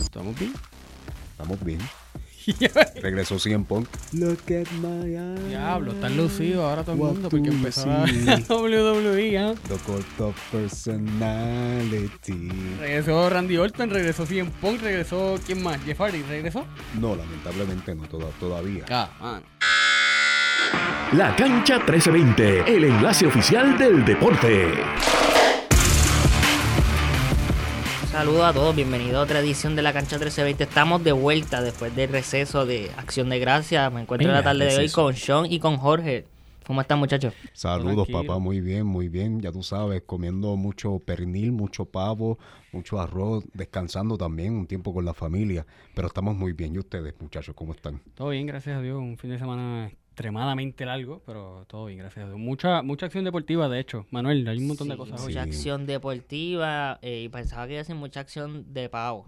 ¿Estamos bien? Estamos bien. Regresó CM Punk. Look at my eyes. Diablo, están lucidos ahora todo el What mundo porque see? WWE, ¿ah? The Cult of Personality. Regresó Randy Orton, regresó CM Punk, regresó... ¿Quién más? Jeff Hardy, ¿regresó? No, lamentablemente no, toda- todavía. Ah, man. La Cancha 1320, el enlace oficial del deporte. Saludos a todos, bienvenidos a otra edición de la Cancha 1320. Estamos de vuelta después del receso de Acción de Gracias. Me encuentro en la tarde de hoy con Sean y con Jorge. ¿Cómo están, muchachos? Saludos, Tranquilo. papá, muy bien, muy bien. Ya tú sabes, comiendo mucho pernil, mucho pavo, mucho arroz, descansando también un tiempo con la familia. Pero estamos muy bien. ¿Y ustedes, muchachos, cómo están? Todo bien, gracias a Dios. Un fin de semana extremadamente largo, pero todo bien, gracias a Dios. Mucha, mucha acción deportiva, de hecho. Manuel, hay un montón de cosas hoy. Mucha acción deportiva eh, y pensaba que iba a ser mucha acción de pavo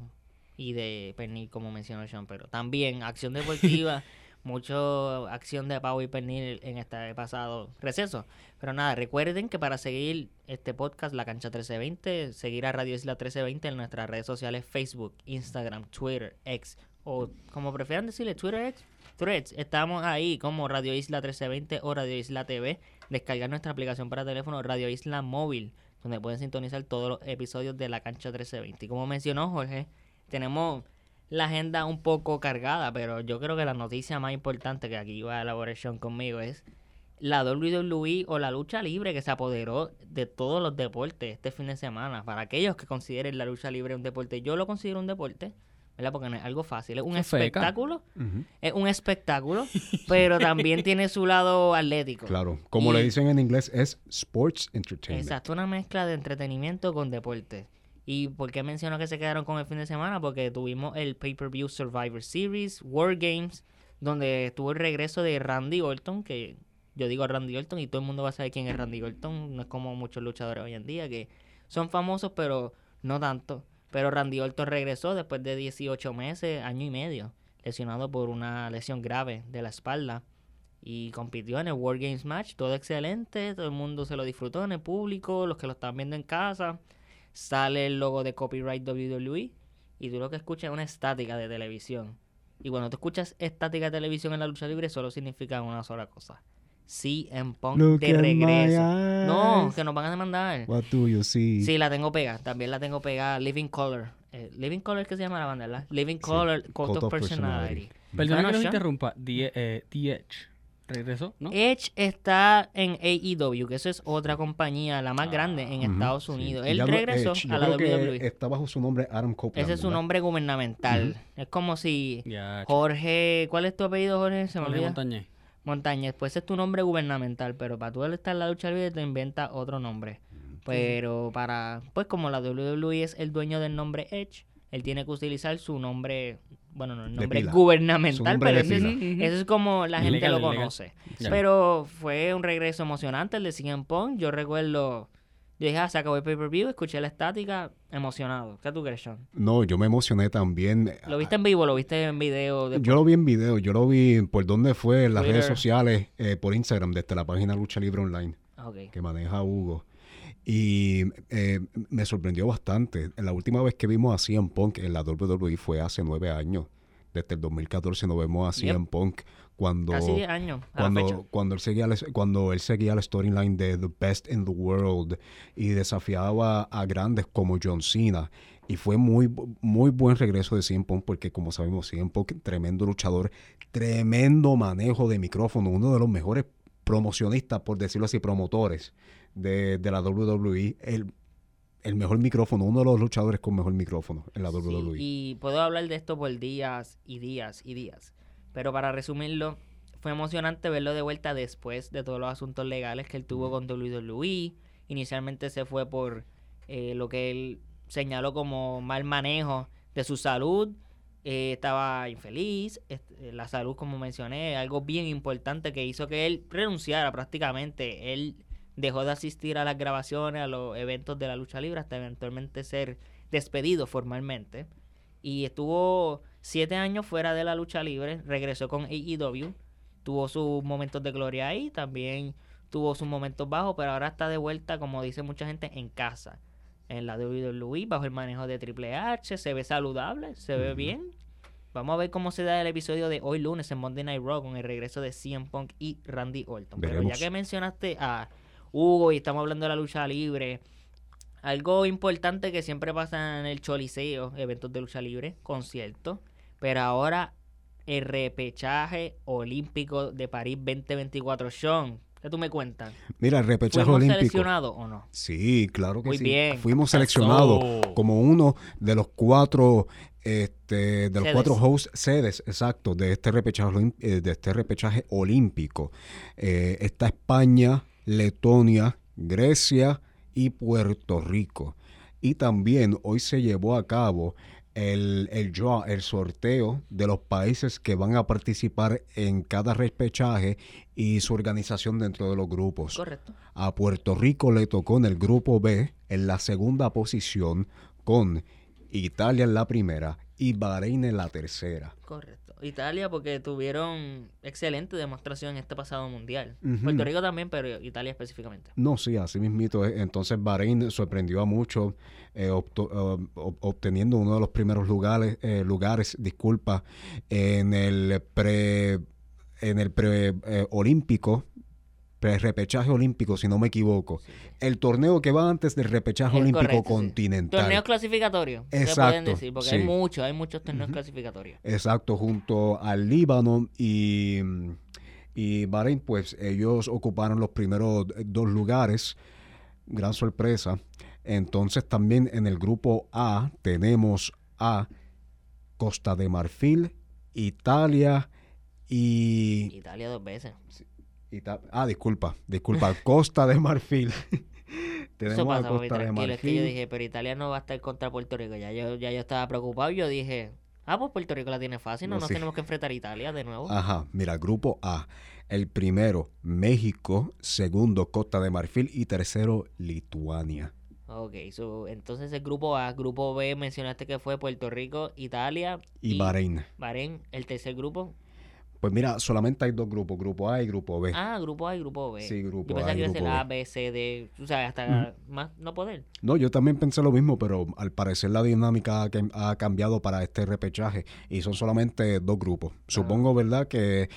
y de pernil, como mencionó Sean, pero también acción deportiva, mucho acción de pavo y pernil en este pasado receso. Pero nada, recuerden que para seguir este podcast, La Cancha 1320, seguir a Radio Isla 1320 en nuestras redes sociales Facebook, Instagram, Twitter, X o como prefieran decirle Twitter X, Threads. Estamos ahí como Radio Isla 1320 o Radio Isla TV. Descargar nuestra aplicación para teléfono Radio Isla Móvil, donde pueden sintonizar todos los episodios de La Cancha 1320. Y como mencionó Jorge, tenemos la agenda un poco cargada, pero yo creo que la noticia más importante que aquí va a elaborar Sean conmigo es la WWE o la lucha libre que se apoderó de todos los deportes este fin de semana. Para aquellos que consideren la lucha libre un deporte, yo lo considero un deporte, ¿verdad? Porque no es algo fácil, es un espectáculo, es un espectáculo, pero también tiene su lado atlético. Claro, como Y- le dicen en inglés, es Sports Entertainment. Exacto, una mezcla de entretenimiento con deporte. ¿Y por qué menciono que se quedaron con el fin de semana? Porque tuvimos el Pay-Per-View Survivor Series, War Games, donde estuvo el regreso de Randy Orton, que yo digo Randy Orton y todo el mundo va a saber quién es Randy Orton. No es como muchos luchadores hoy en día que son famosos, pero no tanto. Pero Randy Orton regresó después de 18 meses, año y medio, lesionado por una lesión grave de la espalda. Y compitió en el War Games Match, todo excelente, todo el mundo se lo disfrutó en el público, los que lo están viendo en casa. Sale el logo de copyright WWE y tú lo que escuchas es una estática de televisión. Y cuando tú escuchas estática de televisión en la lucha libre, solo significa una sola cosa. CM Punk Look de regreso. No, que nos van a demandar. What do you see? Sí, la tengo pegada. También la tengo pegada. Living Color. Eh, Living Color que se llama la banda, ¿verdad? Living Color, Cult, Cult of of Personality. Personality. Que los interrumpa. The, eh, The Edge. ¿Regresó? ¿No? Edge está en AEW, que eso es otra compañía, la más grande en Ujú, Estados sí. Unidos. Y Él regresó Edge, a la WWE. Está bajo su nombre Adam Copeland. Ese es su ¿verdad? nombre gubernamental. Es como si Ya, ch- Jorge, ¿cuál es tu apellido, Jorge? Se me Jorge olvida. Montañez. Montañez, pues ese es tu nombre gubernamental, pero para tú estar en la lucha libre te inventa otro nombre. Pero para, pues como la WWE es el dueño del nombre Edge, él tiene que utilizar su nombre, bueno, no el nombre gubernamental, nombre pero es, eso es como la gente lo conoce. Pero fue un regreso emocionante el de CM Punk. Yo recuerdo, yo dije, ah, se acabó el pay-per-view, escuché la estática, emocionado. ¿Qué tú crees, Sean? No, yo me emocioné también. ¿Lo viste en vivo? ¿Lo viste en video? después? Yo lo vi en video, yo lo vi por dónde fue, en las redes sociales, eh, por Instagram, desde la página Lucha Libre Online, Ok. que maneja Hugo. Y eh, me sorprendió bastante. La última vez que vimos a CM Punk en la WWE fue hace nueve años. Desde el 2014 no vemos a CM Punk cuando... Casi 10 años a la fecha. Cuando, cuando él seguía la- cuando él seguía la storyline de The Best in the World y desafiaba a grandes como John Cena y fue muy muy buen regreso de CM Punk porque como sabemos CM Punk tremendo luchador tremendo manejo de micrófono uno de los mejores promocionistas por decirlo así promotores de, de la WWE el, el mejor micrófono uno de los luchadores con mejor micrófono en la Sí, WWE y puedo hablar de esto por días y días y días. Pero para resumirlo, fue emocionante verlo de vuelta después de todos los asuntos legales que él tuvo con WWE. Inicialmente se fue por eh, lo que él señaló como mal manejo de su salud. Eh, estaba infeliz. este, la salud, como mencioné, algo bien importante que hizo que él renunciara prácticamente. Él dejó de asistir a las grabaciones, a los eventos de la lucha libre, hasta eventualmente ser despedido formalmente. Y estuvo siete años fuera de la lucha libre, regresó con AEW, tuvo sus momentos de gloria ahí, también tuvo sus momentos bajos, pero ahora está de vuelta, como dice mucha gente, en casa. en la WWE bajo el manejo de Triple H. Se ve saludable, se ve bien. Vamos a ver cómo se da el episodio de hoy lunes en Monday Night Raw con el regreso de CM Punk y Randy Orton. Pero ya que mencionaste a Hugo y estamos hablando de la lucha libre, algo importante que siempre pasa en el Choliseo, eventos de lucha libre, conciertos, pero ahora el repechaje olímpico de París 2024. Sean, ¿qué tú me cuentas? Mira, el repechaje ¿Fuimos olímpico. seleccionados o no? Sí, claro que Muy sí. bien. Fuimos Eso. seleccionados como uno de los cuatro, este, de los Sedes. cuatro hosts sedes, exacto, de este repechaje, eh, de este repechaje olímpico. Eh, está España, Letonia, Grecia y Puerto Rico. Y también hoy se llevó a cabo el, el el sorteo de los países que van a participar en cada repechaje y su organización dentro de los grupos. Correcto. A Puerto Rico le tocó en el grupo B en la segunda posición con Italia en la primera y Bahrein en la tercera. Correcto. Italia porque tuvieron excelente demostración en este pasado mundial. Puerto Rico también, pero Italia específicamente. No, sí, así mismito. es. Entonces Bahrein sorprendió a muchos eh, eh, ob- obteniendo uno de los primeros lugares, eh, lugares, disculpa, en el pre en el pre eh, pre repechaje olímpico, si no me equivoco. El torneo que va antes del repechaje Es olímpico correcto, sí. continental. Torneos clasificatorios. Se pueden Exacto, decir, porque sí. hay muchos, hay muchos torneos clasificatorios. Exacto, junto al Líbano y, y Bahrein, pues ellos ocuparon los primeros dos lugares. Gran sorpresa. Entonces también en el grupo A tenemos a Costa de Marfil, Italia y... Italia dos veces. Ah, disculpa, disculpa, Costa de Marfil. tenemos Eso pasa, a Costa de tranquilo. Es que yo Marfil. dije, pero Italia no va a estar contra Puerto Rico. Ya yo, ya yo estaba preocupado. Yo dije, ah, pues Puerto Rico la tiene fácil. No, No, nos sí. tenemos que enfrentar a Italia de nuevo. Ajá, mira, grupo A. El primero, México. Segundo, Costa de Marfil. Y tercero, Lituania. Ok, so, entonces el grupo A, grupo B, mencionaste que fue Puerto Rico, Italia Y, Bahrein. Bahrein, el tercer grupo. Pues mira, solamente hay dos grupos, grupo A y grupo B. Ah, grupo A y grupo B. Sí, grupo Yo pensaba A y que iba a ser A, B. C, D, tú sabes, hasta más no poder. No, yo también pensé lo mismo, pero al parecer la dinámica ha, cam- ha cambiado para este repechaje y son solamente dos grupos. Supongo, ¿verdad?, que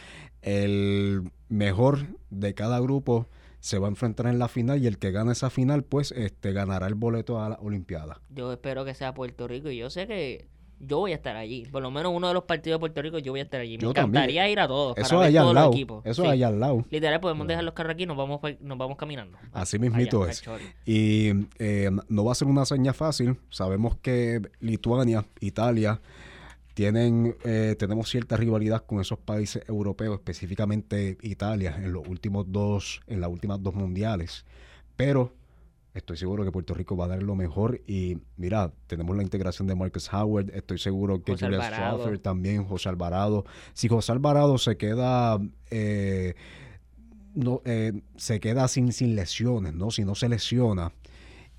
el mejor de cada grupo se va a enfrentar en la final y el que gane esa final, pues, este, ganará el boleto a la Olimpiada. Yo espero que sea Puerto Rico y yo sé que yo voy a estar allí. Por lo menos uno de los partidos de Puerto Rico yo voy a estar allí. Me Yo también. encantaría ir a todos para Eso ver allá todos al los lado. equipos. Eso Sí. allá al lado. Literal, podemos dejar los carros aquí y nos vamos, pa- nos vamos caminando. Así mismito Allá, es. Y eh, no va a ser una seña fácil. Sabemos que Lituania, Italia, tienen, eh, tenemos cierta rivalidad con esos países europeos, específicamente Italia, en los últimos dos, en las últimas dos mundiales. Pero estoy seguro que Puerto Rico va a dar lo mejor. Y mira, tenemos la integración de Marcus Howard. Estoy seguro que Julian. Strother también, José Alvarado. Si José Alvarado se queda eh, no, eh, se queda sin, sin lesiones, ¿no? Si no se lesiona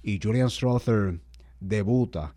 y Julian Strother debuta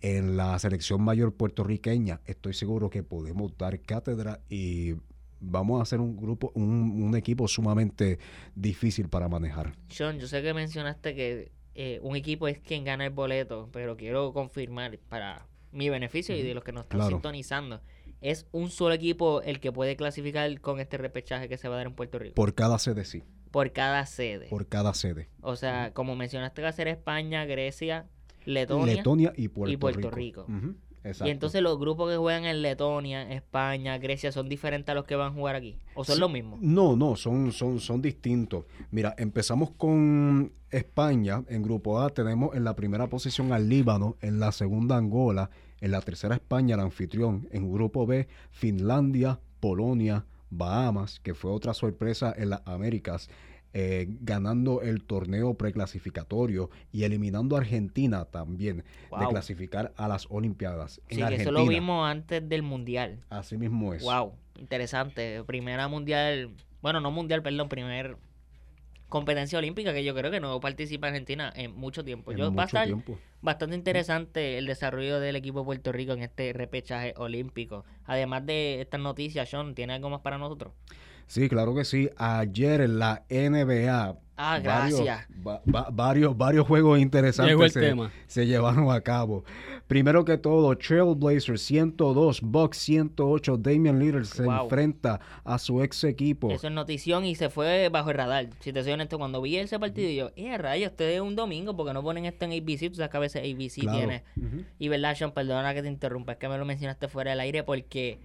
en la selección mayor puertorriqueña, estoy seguro que podemos dar cátedra y vamos a hacer un grupo, un, un equipo sumamente difícil para manejar. Sean, yo sé que mencionaste que eh, un equipo es quien gana el boleto, pero quiero confirmar para mi beneficio y de los que nos están Claro. sintonizando. Es un solo equipo el que puede clasificar con este repechaje que se va a dar en Puerto Rico. Por cada sede, sí. Por cada sede. Por cada sede. O sea, como mencionaste, va a ser España, Grecia, Letonia. Letonia y Puerto, y Puerto Rico. Ujú, exacto. Y entonces los grupos que juegan en Letonia, España, Grecia, ¿son diferentes a los que van a jugar aquí? ¿O son Sí, los mismos? No, no, son, son, son distintos. Mira, empezamos con España. En grupo A tenemos en la primera posición al Líbano, en la segunda Angola, en la tercera España, el anfitrión. En grupo B, Finlandia, Polonia, Bahamas, que fue otra sorpresa en las Américas, eh, ganando el torneo preclasificatorio y eliminando a Argentina también de clasificar a las Olimpiadas. En Sí, Argentina. eso lo vimos antes del Mundial. Así mismo es. Wow, interesante. Primera mundial, bueno, no mundial, perdón, primer competencia olímpica que yo creo que no participa Argentina en mucho tiempo. En Yo, va a mucho estar tiempo. bastante interesante el desarrollo del equipo de Puerto Rico en este repechaje olímpico. Además de estas noticias, Sean, ¿tiene algo más para nosotros? Sí, claro que sí. Ayer en la NBA Ah, varios, gracias. va- va- varios, varios juegos interesantes se, llevaron a cabo. Primero que todo, Trailblazers 102, Bucks 108, Damian Lillard se Wow. enfrenta a su ex equipo. Eso es notición y se fue bajo el radar. Si te soy honesto, cuando vi ese partido, yo, eh, rayos, este es un domingo, porque no ponen esto en ABC? Tú sabes que a veces ABC Claro. tiene. Ujú. Y verdad, Sean, perdona que te interrumpa, es que me lo mencionaste fuera del aire porque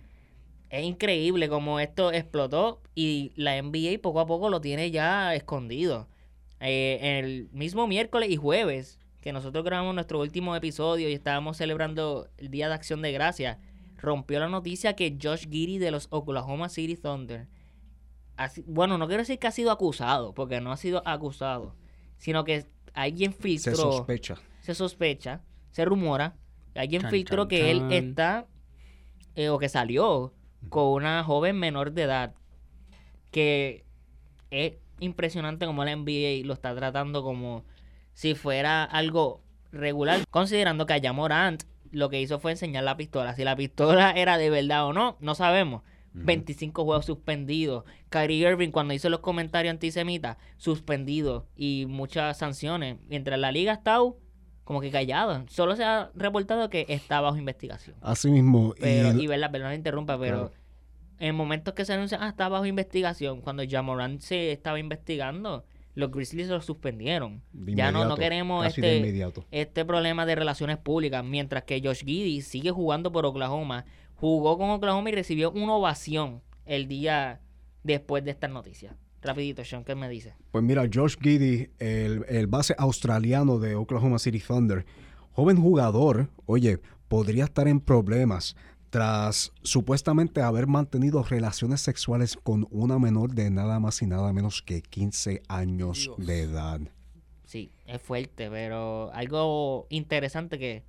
es increíble como esto explotó y la NBA poco a poco lo tiene ya escondido. Eh, el mismo miércoles y jueves, que nosotros grabamos nuestro último episodio y estábamos celebrando el Día de Acción de Gracia, rompió la noticia que Josh Giddy de los Oklahoma City Thunder, ha si- bueno, no quiero decir que ha sido acusado, porque no ha sido acusado, sino que alguien Se filtró sospecha. se sospecha, se rumora, alguien Chan, filtró chan, que él está eh, o que salió con una joven menor de edad que es impresionante como la NBA lo está tratando como si fuera algo regular, considerando que allá Morant lo que hizo fue enseñar la pistola. Si la pistola era de verdad o no, no sabemos. 25 juegos suspendidos. Kyrie Irving, cuando hizo los comentarios antisemitas, suspendido y muchas sanciones. Mientras la liga ha estado como que callada. Solo se ha reportado que está bajo investigación. Así mismo. Pero, y- y verdad, perdón, interrumpa, pero Claro. en momentos que se anuncia, ah, está bajo investigación, cuando Jamoran se estaba investigando, los Grizzlies lo suspendieron. ya no, no queremos este, este problema de relaciones públicas, mientras que Josh Giddy sigue jugando por Oklahoma, jugó con Oklahoma y recibió una ovación el día después de estas noticias. Rapidito, Sean, ¿qué me dice? Pues mira, Josh Giddy, el, el base australiano de Oklahoma City Thunder, joven jugador, oye, podría estar en problemas tras supuestamente haber mantenido relaciones sexuales con una menor de nada más y nada menos que 15 años Dios. de edad. Sí, es fuerte, pero algo interesante que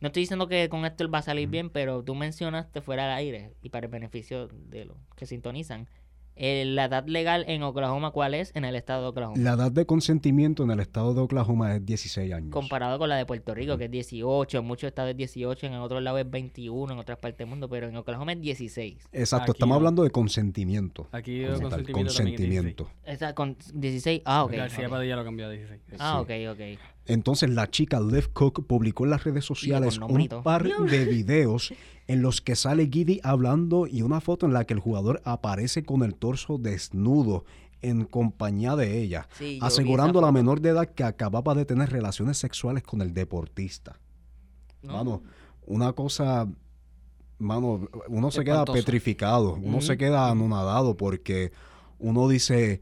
no estoy diciendo que con esto él va a salir bien, pero tú mencionaste fuera del aire y para el beneficio de los que sintonizan, eh, la edad legal en Oklahoma, ¿cuál es? En el estado de Oklahoma. La edad de consentimiento en el estado de Oklahoma es 16 años. Comparado con la de Puerto Rico, que es 18, en muchos estados es 18, en otros lados es 21, en otras partes del mundo, pero en Oklahoma es 16. Exacto, Aquí estamos no. hablando de consentimiento. Aquí el consentimiento, también es 16. consentimiento. Esa con 16, ah, ok. García ok. Padilla lo cambió a 16. Ah, Sí. ok, ok. Entonces la chica Liv Cook publicó en las redes sociales un par de videos en los que sale Giddy hablando y una foto en la que el jugador aparece con el torso desnudo en compañía de ella, Sí, asegurando a la menor de edad que acababa de tener relaciones sexuales con el deportista. No. Mano, una cosa, mano, uno se queda petrificado, uno se queda anonadado porque uno dice,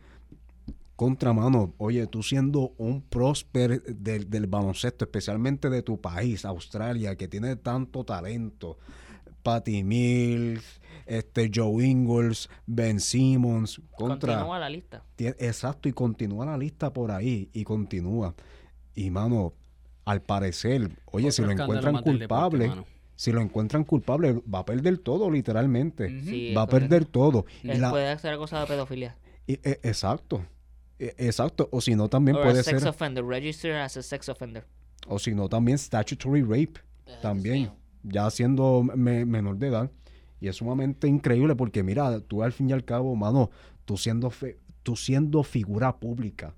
contra mano, oye, tú siendo un prósper del, del baloncesto, especialmente de tu país, Australia, que tiene tanto talento, Patty Mills, este Joe Ingles, Ben Simmons, contra... Continúa la lista. Exacto, y continúa la lista por ahí, y continúa. Y mano, al parecer, oye, si lo encuentran deporte, culpable, si lo encuentran culpable, va a perder todo, literalmente. Sí, Va a perder todo. Él la- puede ser acusado de pedofilia. y- e- exacto. E- Exacto. O si no, también Or a puede sex ser. offender, register as a sex offender. O si no, también statutory rape. Dios También. Ya siendo me- menor de edad. Y es sumamente increíble porque, mira, tú al fin y al cabo, mano, tú siendo, fe- tú siendo figura pública.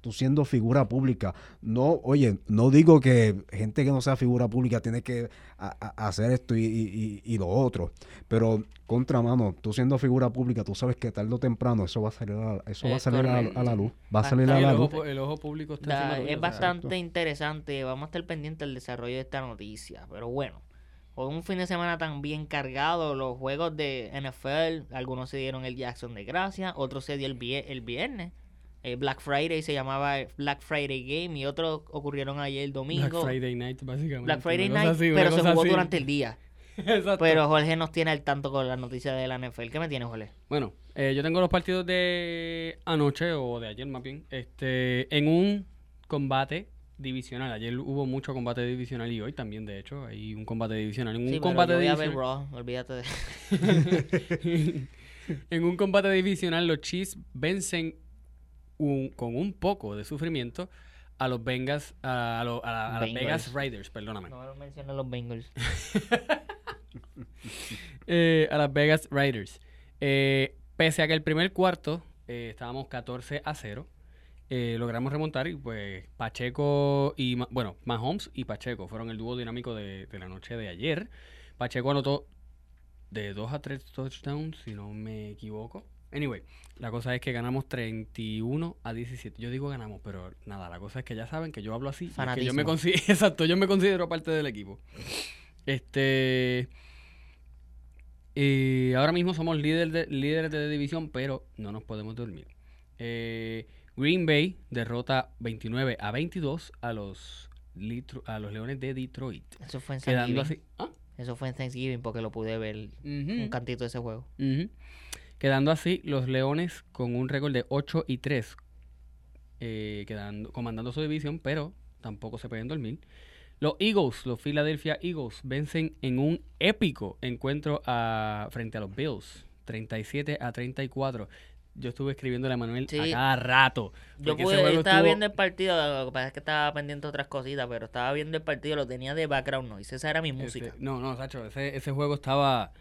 Tú siendo figura pública. No, oye, no digo que gente que no sea figura pública tiene que a- a- hacer esto y, y- y- y lo otro. Pero, contra mano, tú siendo figura pública, tú sabes que tarde o temprano eso va a salir a, eso va a Es salir a, a la luz. Va a salir a la el, luz. ojo, el ojo público está tuyo, es bastante interesante. Vamos a estar pendientes del desarrollo de esta noticia. Pero bueno, fue un fin de semana tan bien cargado. Los juegos de NFL, algunos se dieron el día de Acción de Gracia, otros se dio el, vie- el viernes. Eh, Black Friday se llamaba Black Friday Game y otros ocurrieron ayer el domingo. Black Friday Night, básicamente. Black Friday Night, así, pero se jugó así. durante el día. Exacto. Pero Jorge nos tiene al tanto con las noticias de la NFL. ¿Qué me tiene, Jorge? Bueno, eh, yo tengo los partidos de anoche o de ayer más bien, este, en un combate divisional. Ayer hubo mucho combate divisional y hoy también, de hecho, hay un combate divisional. En un Sí, pero combate yo voy a ver divisional. Olvídate de... en un combate divisional, los Chiefs vencen un- con un poco de sufrimiento a los Bengals, a, a lo- a la- a las Bengals. Vegas Raiders, perdóname. No mencioné los Bengals. Eh, a las Vegas Raiders. Eh, pese a que el primer cuarto eh, estábamos 14 a 0, eh, logramos remontar y pues Pacheco y, bueno, Mahomes y Pacheco fueron el dúo dinámico de, de la noche de ayer. Pacheco anotó de 2 a 3 touchdowns, si no me equivoco. Anyway, la cosa es que ganamos 31 a 17. Yo digo ganamos, pero nada, la cosa es que ya saben que yo hablo así. es que yo me Exacto, yo me considero parte del equipo. Este. Y ahora mismo somos líder de- líderes de división, pero no nos podemos dormir. Eh, Green Bay derrota 29 a 22 a los, Litro- a los Leones de Detroit. Eso fue en Thanksgiving. así. ¿Ah? Eso fue en Thanksgiving porque lo pude ver un cantito de ese juego. Ujú. Quedando así los Leones con un récord de 8 y 3, eh, quedando, comandando su división, pero tampoco se pueden dormir. Los Eagles, los Philadelphia Eagles, vencen en un épico encuentro a- frente a los Bills, 37 a 34. Yo estuve escribiéndole a Manuel Sí. a cada rato. Yo pude, estaba estuvo- viendo el partido, lo que pasa es que estaba pendiente de otras cositas, pero estaba viendo el partido, lo tenía de background noise, esa era mi Este, música. no, no, Sacho, ese, ese juego estaba,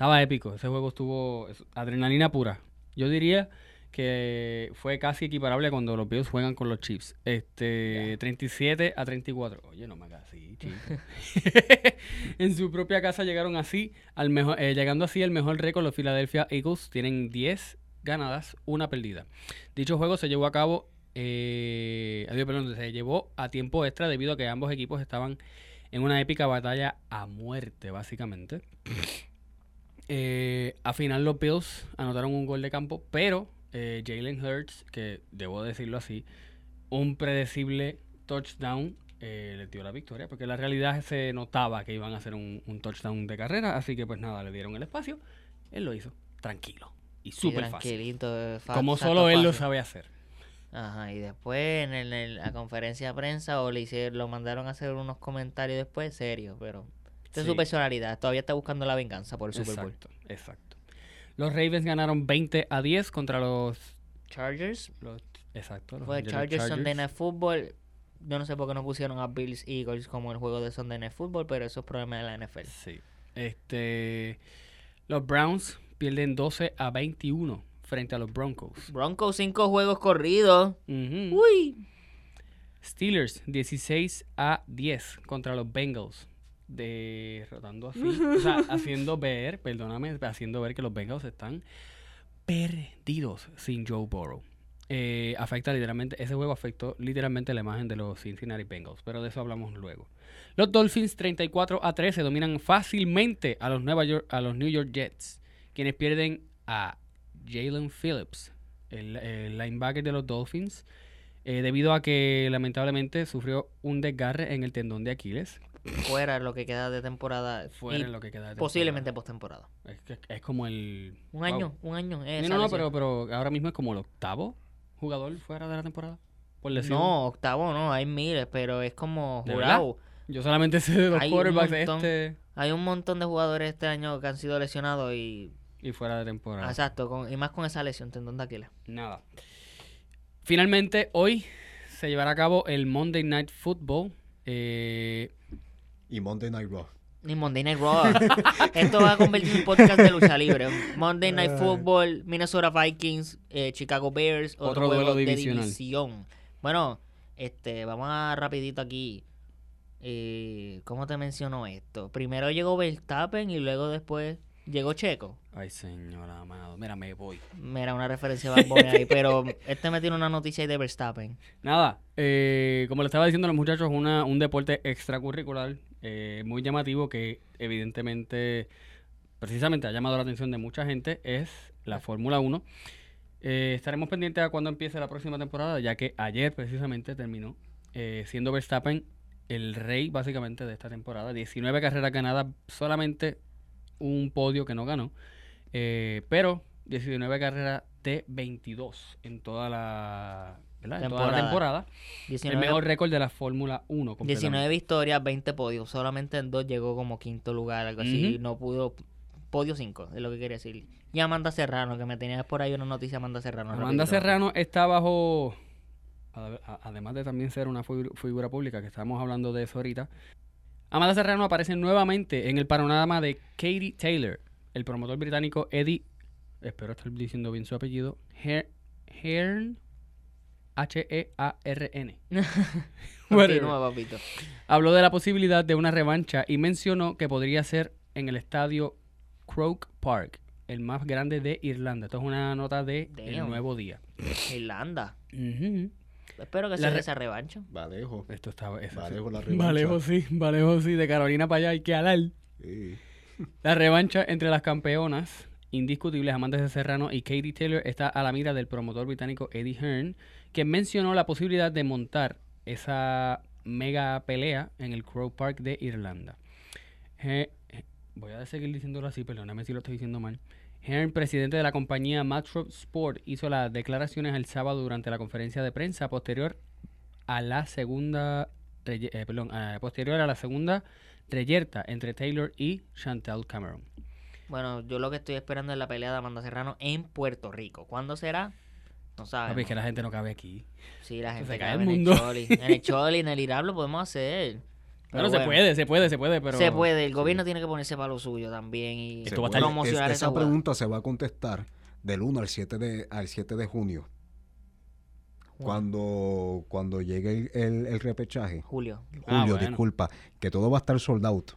estaba épico. Ese juego estuvo es- adrenalina pura. Yo diría que fue casi equiparable cuando los Bills juegan con los Chiefs. Este, 37 a 34. Oye, no me hagas así, en su propia casa llegaron así, al mejor, eh, llegando así al mejor récord, los Philadelphia Eagles tienen 10 ganadas, una perdida. Dicho juego se llevó a cabo, eh, adiós, perdón, se llevó a tiempo extra debido a que ambos equipos estaban en una épica batalla a muerte, básicamente. Eh, a final los Bills anotaron un gol de campo, pero eh, Jalen Hurts, que debo decirlo así, un predecible touchdown eh, le dio la victoria, porque la realidad se notaba que iban a hacer un, un touchdown de carrera, así que pues nada, le dieron el espacio, él lo hizo, tranquilo y Sí, súper fácil, fa- como solo él lo sabe hacer. Ajá, y después en, el- en la conferencia de prensa o le hicieron, lo mandaron a hacer unos comentarios después serios, pero esta es Sí. su personalidad, todavía está buscando la venganza por el Super Bowl. Exacto, exacto. Los Ravens ganaron 20 a 10 contra los... Chargers, los exacto. los fue Angeles Chargers, Sunday Chargers. Night Football. Yo no sé por qué no pusieron a Bills Eagles como el juego de Sunday Night Football, pero eso es problema de la NFL. Sí. Este, los Browns pierden 12 a 21 frente a los Broncos. Broncos, cinco juegos corridos. Ujú. Uy. Steelers 16 a 10 contra los Bengals. Derrotando así, o sea, haciendo ver, perdóname, haciendo ver que los Bengals están perdidos sin Joe Burrow. Eh, afecta literalmente, ese juego afectó literalmente la imagen de los Cincinnati Bengals, pero de eso hablamos luego. Los Dolphins 34 a 13 dominan fácilmente a los, Nueva York, a los New York Jets, quienes pierden a Jalen Phillips, el, el linebacker de los Dolphins, eh, debido a que lamentablemente sufrió un desgarre en el tendón de Aquiles. Fuera lo que queda de temporada. Fuera y en lo que queda de posiblemente postemporada. temporada. Es, que- es como el... Un wow. año, un año. No, eh, no, no, pero, pero ahora mismo es como el octavo jugador fuera de la temporada. Por lesión. No, octavo no, hay miles, pero es como ¿De jurado. Yo solamente sé de los Hay un quarterbacks montón. este Hay un montón de jugadores este año que han sido lesionados y. y fuera de temporada. Exacto, con- y más con esa lesión, tendón de Aquiles. Nada. Finalmente, hoy se llevará a cabo el Monday Night Football. Eh, Y Monday Night Raw. Ni Monday Night Raw. Esto va a convertirse en un podcast de lucha libre. Monday Night Football, Minnesota Vikings, eh, Chicago Bears, otro, Otro duelo de divisional. división. Bueno, este, vamos a rapidito aquí. Eh, ¿Cómo te menciono esto? Primero llegó Verstappen y luego después llegó Checo. ay, señor amado. Mira, me voy. Mira, una referencia a Bad ahí, pero este me tiene una noticia ahí de Verstappen. Nada, eh, como le estaba diciendo a los muchachos, una, un deporte extracurricular eh, muy llamativo que evidentemente, precisamente ha llamado la atención de mucha gente, es la Fórmula 1. Eh, estaremos pendientes a cuando empiece la próxima temporada, ya que ayer precisamente terminó eh, siendo Verstappen el rey básicamente de esta temporada. 19 carreras ganadas, solamente un podio que no ganó, eh, pero 19 carreras de 22 en toda la, ¿verdad? En toda la Temporada. temporada. 19, El mejor récord de la Fórmula 1. 19 completamente. victorias, 20 podios. Solamente en dos llegó como quinto lugar, algo así. No pudo. Podio 5, es lo que quería decir. Y Amanda Serrano, que me tenías por ahí una noticia Amanda Serrano. Amanda. Serrano está bajo, además de también ser una figu- figura pública, que estábamos hablando de eso ahorita, Amanda Serrano aparece nuevamente en el panorama de Katie Taylor, el promotor británico Eddie, espero estar diciendo bien su apellido, Hearn, H-E-A-R-N. Continúa, papito. Habló de la posibilidad de una revancha y mencionó que podría ser en el estadio Croke Park, el más grande de Irlanda. Esto es una nota de El. Nuevo Día. Irlanda. Espero que La sea re- esa revancha. Va lejos. Esto está... eso Va sí. lejos la revancha. Va lejos, sí. Va lejos, sí. De Carolina para allá hay que alar. Sí. La revancha entre las campeonas indiscutibles Amanda de Serrano y Katie Taylor está a la mira del promotor británico Eddie Hearn, que mencionó la posibilidad de montar esa mega pelea en el Crow Park de Irlanda. Voy a seguir diciéndolo así, perdóname si lo estoy diciendo mal. Hearn, presidente de la compañía Matro Sport, hizo las declaraciones el sábado durante la conferencia de prensa posterior a la segunda, eh, perdón, eh, posterior a la segunda reyerta entre Taylor y Chantal Cameron. Bueno, yo lo que estoy esperando es la pelea de Amanda Serrano en Puerto Rico. ¿Cuándo será? No sabemos. Papi, es que la gente no cabe aquí. Sí, la se gente cae cabe el en mundo. el Choli. En el Choli, en el Irán lo podemos hacer. Pero Bueno, se puede, se puede, se puede, pero... Se puede. El gobierno tiene que ponerse para lo suyo también y Esto va a promocionar Es- esa esa pregunta se va a contestar del 1 al 7 de, al 7 de junio. Cuando, cuando llegue el, el- el repechaje. Julio. Ah, Julio, bueno. disculpa, que todo va a estar sold out.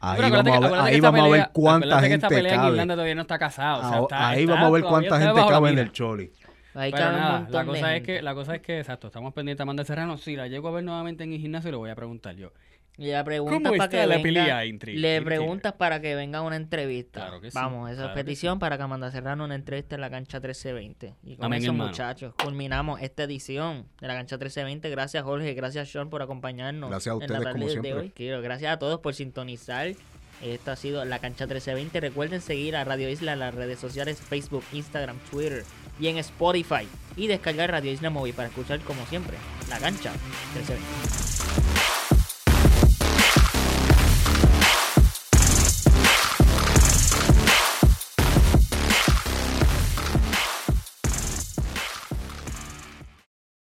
Ahí vamos a ver, ahí vamos a ver cuánta acuérdate que esta gente pelea en. Irlanda todavía no está casada. o sea, Ah, está- ahí está- vamos a ver cuánta gente cabe en el Choli. Ahí Pero cabe nada, la cosa es gente. que, la cosa es que, exacto, estamos pendientes a Amanda Serrano. Si la llego a ver nuevamente en el gimnasio, le voy a preguntar yo. Y la pregunta ¿Cómo para que la venga, le preguntas para que venga una entrevista. Claro que sí, Vamos, esa claro es petición para que Amanda Serrano una entrevista en la cancha 1320. Y con Amén, eso, hermano. muchachos, culminamos esta edición de la cancha 1320. Gracias, Jorge. Gracias, Sean, por acompañarnos. Gracias a en la ustedes, tarde como de siempre. hoy. Quiero- gracias a todos por sintonizar. Esto ha sido la cancha 1320. Recuerden seguir a Radio Isla en las redes sociales: Facebook, Instagram, Twitter y en Spotify. Y descargar Radio Isla Móvil para escuchar, como siempre, la cancha 1320.